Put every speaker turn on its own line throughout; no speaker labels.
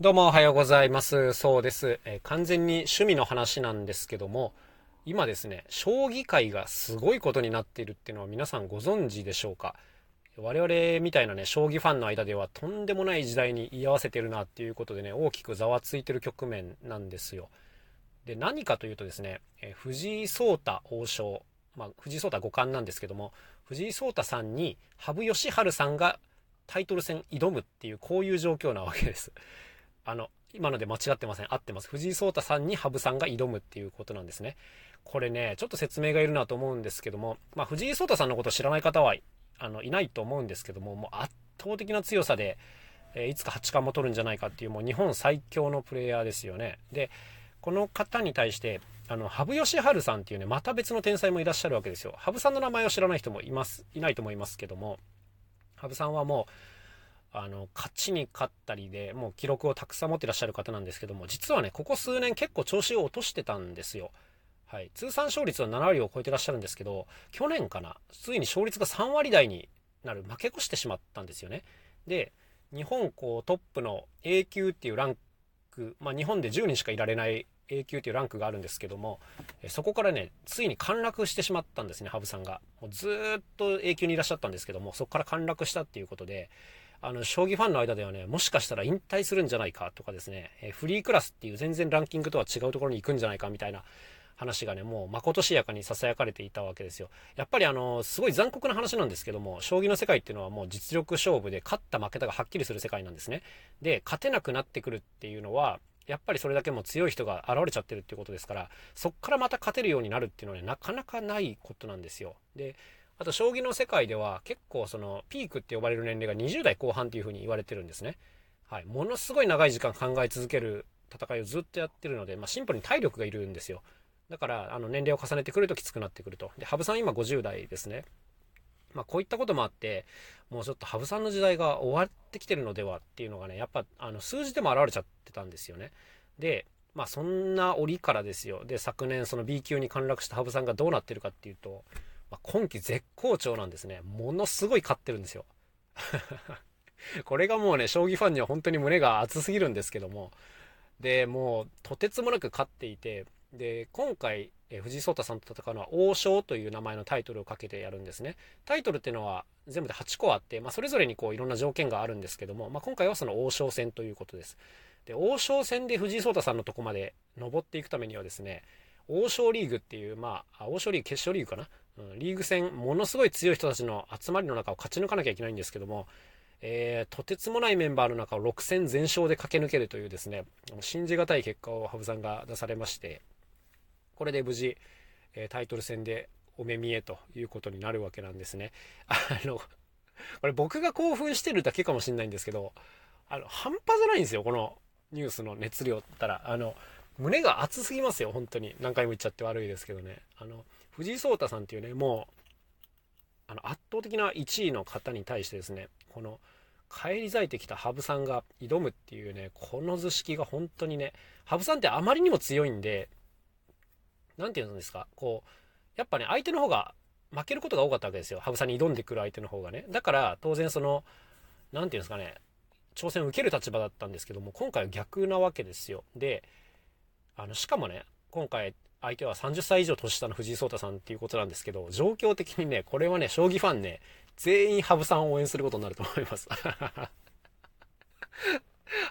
どうもおはようございます。そうです、えー、完全に趣味の話なんですけども、今ですね、将棋界がすごいことになっているっていうのは皆さんご存知でしょうか？我々みたいなね、将棋ファンの間ではとんでもない時代に居合わせてるなっていうことでね、大きくざわついてる局面なんですよ。で、何かというとですね、えー、藤井聡太王将、まあ、藤井聡太五冠なんですけども、藤井聡太さんに羽生善治さんがタイトル戦挑むっていう、こういう状況なわけです。あの、今ので間違ってません。合ってます。藤井聡太さんに羽生さんが挑むっていうことなんですね。これね、ちょっと説明がいるなと思うんですけども、まあ、藤井聡太さんのことを知らない方は、あの、いないと思うんですけども、もう圧倒的な強さで、え、いつか八冠も取るんじゃないかっていう、もう日本最強のプレイヤーですよね。で、この方に対して、あの、羽生善治さんっていうね、また別の天才もいらっしゃるわけですよ。羽生さんの名前を知らない人もいます、いないと思いますけども、羽生さんはもう、あの、勝ちに勝ったりで、もう記録をたくさん持ってらっしゃる方なんですけども、実はね、ここ数年結構調子を落としてたんですよ。はい。通算勝率は7割を超えてらっしゃるんですけど、去年かな、ついに勝率が3割台になる、負け越してしまったんですよね。で、日本こうトップの A 級っていうランク、まあ日本で10人しかいられない A 級っていうランクがあるんですけども、そこからね、ついに陥落してしまったんですね、羽生さんが。もうずっと A 級にいらっしゃったんですけども、そこから陥落したっていうことで、あの、将棋ファンの間ではね、もしかしたら引退するんじゃないかとかですね、えフリークラスっていう全然ランキングとは違うところに行くんじゃないかみたいな話がね、もうまことしやかに囁かれていたわけですよ。やっぱりあの、すごい残酷な話なんですけども、将棋の世界っていうのはもう実力勝負で勝った負けたがはっきりする世界なんですね。で、勝てなくなってくるっていうのは、やっぱりそれだけも強い人が現れちゃってるっていうことですから、そっからまた勝てるようになるっていうのはね、なかなかないことなんですよ。で、あと将棋の世界では結構そのピークって呼ばれる年齢が20代後半っていうふうに言われてるんですね。はい。ものすごい長い時間考え続ける戦いをずっとやってるので、まあ、シンプルに体力がいるんですよ。だから、あの、年齢を重ねてくるときつくなってくると。で、羽生さん今50代ですね。まあ、こういったこともあって、もうちょっと羽生さんの時代が終わってきてるのではっていうのがね、やっぱ、あの、数字でも現れちゃってたんですよね。で、まあ、そんな折からですよ。で、昨年その B 級に陥落した羽生さんがどうなってるかっていうと、まあ、今季絶好調なんですね。ものすごい勝ってるんですよ。これがもうね、将棋ファンには本当に胸が熱すぎるんですけども、で、もう、とてつもなく勝っていて、で、今回、え藤井聡太さんと戦うのは王将という名前のタイトルをかけてやるんですね。タイトルっていうのは全部で8個あって、まあ、それぞれにこういろんな条件があるんですけども、まあ、今回はその王将戦ということです。で、王将戦で藤井聡太さんのとこまで登っていくためにはですね、王将リーグっていう、まあ、王将リーグ決勝リーグかな、うん、リーグ戦、ものすごい強い人たちの集まりの中を勝ち抜かなきゃいけないんですけども、えー、とてつもないメンバーの中を6戦全勝で駆け抜けるというですね、信じがたい結果を羽生さんが出されまして、これで無事、えタイトル戦でお目見えということになるわけなんですね。あの、これ僕が興奮してるだけかもしれないんですけど、あの、半端じゃないんですよ、このニュースの熱量ったら。あの、胸が熱すぎますよ、本当に。何回も言っちゃって悪いですけどね。あの、藤井聡太さんっていうね、もう、あの、圧倒的な1位の方に対してですね、この、返り咲いてきた羽生さんが挑むっていうね、この図式が本当にね、羽生さんってあまりにも強いんで、何て言うんですか、こう、やっぱね、相手の方が負けることが多かったわけですよ。羽生さんに挑んでくる相手の方がね。だから、当然その、何て言うんですかね、挑戦を受ける立場だったんですけども、今回は逆なわけですよ。で、あの、しかもね、今回、相手は30歳以上年下の藤井聡太さんっていうことなんですけど、状況的にね、これはね、将棋ファンね、全員羽生さんを応援することになると思います。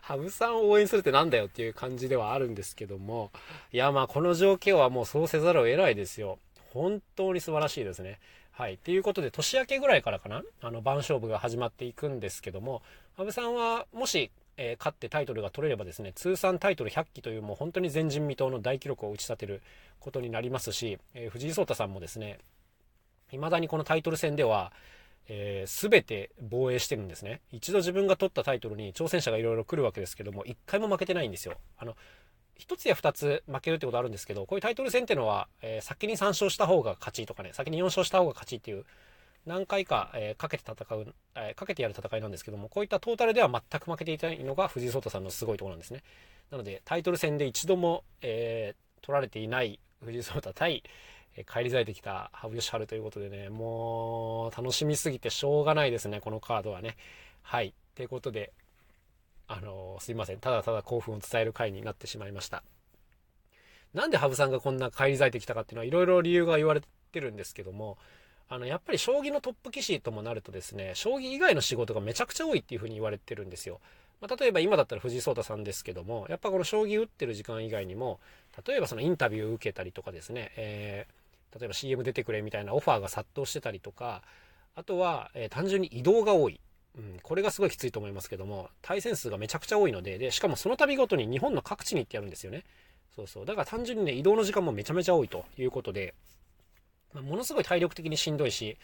羽生さんを応援するってなんだよっていう感じではあるんですけども、いや、まあ、この状況はもうそうせざるを得ないですよ。本当に素晴らしいですね。はい。ということで、年明けぐらいからかな、あの、番勝負が始まっていくんですけども、羽生さんは、もし、えー、勝ってタイトルが取れればですね、通算タイトル100期というもう本当に前人未到の大記録を打ち立てることになりますし、えー、藤井聡太さんもですね、未だにこのタイトル戦では、えー、全て防衛してるんですね。一度自分が取ったタイトルに挑戦者がいろいろ来るわけですけども、一回も負けてないんですよ。あの、一つや二つ負けるってことあるんですけど、こういうタイトル戦っていうのは、え、先に3勝した方が勝ちとかね、先に4勝した方が勝ちっていう、何回か、えー、かけて戦う、えー、かけてやる戦いなんですけども、こういったトータルでは全く負けていないのが藤井聡太さんのすごいところなんですね。なので、タイトル戦で一度も、えー、取られていない藤井聡太対、え返り咲いてきた羽生善治ということでね、もう楽しみすぎてしょうがないですね、このカードはね。はい。ということで、あのすいません。ただただ興奮を伝える回になってしまいました。なんで羽生さんがこんな返り咲いてきたかっていうのは、いろいろ理由が言われてるんですけども、あの、やっぱり将棋のトップ棋士ともなるとですね、将棋以外の仕事がめちゃくちゃ多いっていうふうに言われてるんですよ。まあ、例えば今だったら藤井聡太さんですけども、やっぱこの将棋打ってる時間以外にも、例えばそのインタビューを受けたりとかですね、えー、例えば CM 出てくれみたいなオファーが殺到してたりとか、あとは、えー、単純に移動が多い。うん、これがすごいきついと思いますけども、対戦数がめちゃくちゃ多いので、で、しかもその度ごとに日本の各地に行ってやるんですよね。そうそう。だから単純にね、移動の時間もめちゃめちゃ多いということで、ものすごい体力的にしんどいし、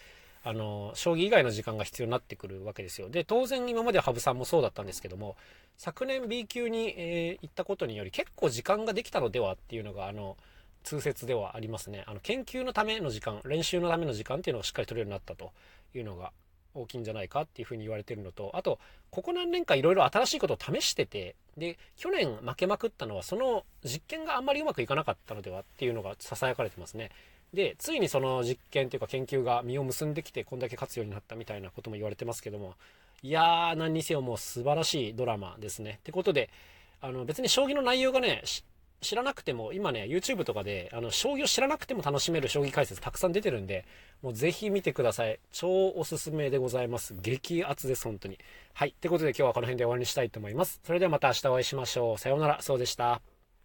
あの、将棋以外の時間が必要になってくるわけですよ。で、当然今まで羽生さんもそうだったんですけども、昨年 B 級に、えー、行ったことにより結構時間ができたのではっていうのが、あの、通説ではありますね。あの、研究のための時間、練習のための時間っていうのをしっかり取れるようになったというのが大きいんじゃないかっていうふうに言われてるのと、あと、ここ何年かいろいろ新しいことを試してて、で、去年負けまくったのは、その実験があんまりうまくいかなかったのではっていうのが囁かれてますね。で、ついにその実験というか研究が実を結んできて、こんだけ勝つようになったみたいなことも言われてますけども、いやー、何にせよもう素晴らしいドラマですね。ってことで、あの、別に将棋の内容がね、知らなくても、今ね、YouTube とかで、あの、将棋を知らなくても楽しめる将棋解説たくさん出てるんで、もうぜひ見てください。超おすすめでございます。激アツです、本当に。はい。ってことで今日はこの辺で終わりにしたいと思います。それではまた明日お会いしましょう。さようなら。そうでした。